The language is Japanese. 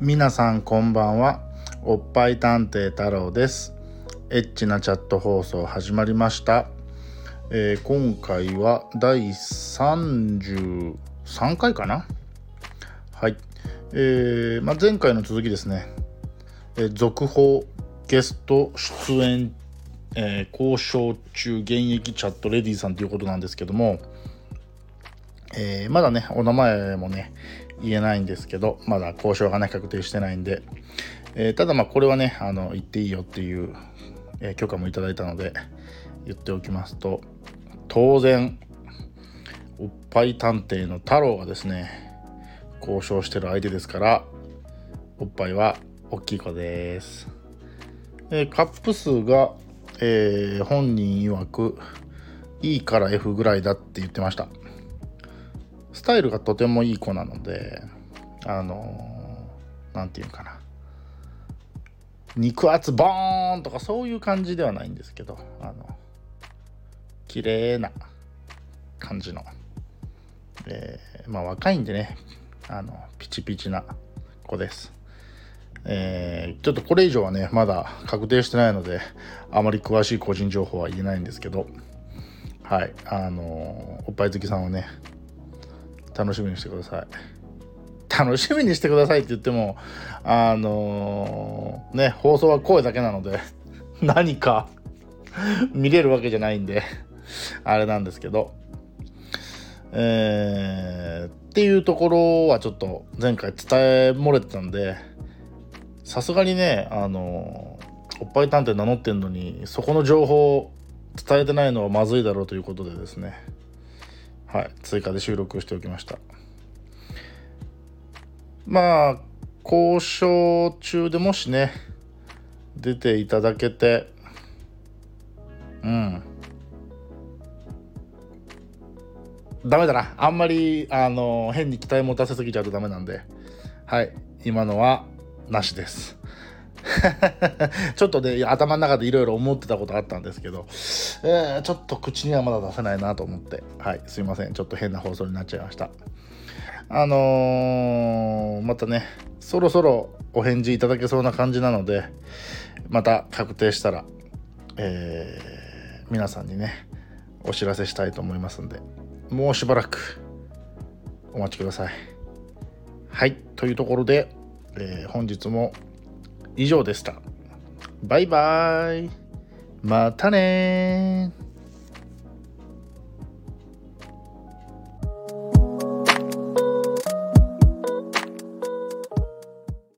皆さんこんばんは。おっぱい探偵太郎です。エッチなチャット放送始まりました、えー今回は第33回かな？はい、えーまあ、前回の続きですね、えー続報ゲスト出演、えー交渉中現役チャットレディーさんということなんですけども、えーまだねお名前もね言えないんですけどまだ交渉がね確定してないんで、えーただまあこれはねあの言っていいよっていう、えー許可もいただいたので言っておきますと当然おっぱい探偵の太郎がですね交渉してる相手ですからおっぱいは大きい子です、えカップ数が、え本人曰く E から F ぐらいだって言ってました。スタイルがとてもいい子なのであのなんていうかな。肉厚ボーンとかそういう感じではないんですけどあの綺麗な感じの、えーまあ若いんでねあのピチピチな子です。えーちょっとこれ以上はねまだ確定してないのであまり詳しい個人情報は言えないんですけどはいあのおっぱい好きさんはね楽しみにしてください。楽しみにしてくださいって言ってもあのね放送は声だけなので 何か見れるわけじゃないんであれなんですけど。えーっていうところはちょっと前回伝え漏れてたんでさすがにねあのおっぱい探偵名乗ってんのにそこの情報を伝えてないのはまずいだろうということでですね。はい追加で収録しておきました。まあ交渉中でもしね出ていただけてうん。ダメだな。あんまりあの変に期待持たせすぎちゃうとダメなんで。はい今のはなしです。ちょっとね頭の中でいろいろ思ってたことあったんですけど、えーちょっと口にはまだ出せないなと思って。はいすいません。ちょっと変な放送になっちゃいました。あのーまたねそろそろお返事いただけそうな感じなのでまた確定したら、えー皆さんにねお知らせしたいと思いますんでもうしばらくお待ちください。はいというところで、えー本日も以上でした。バイバイ。またねー。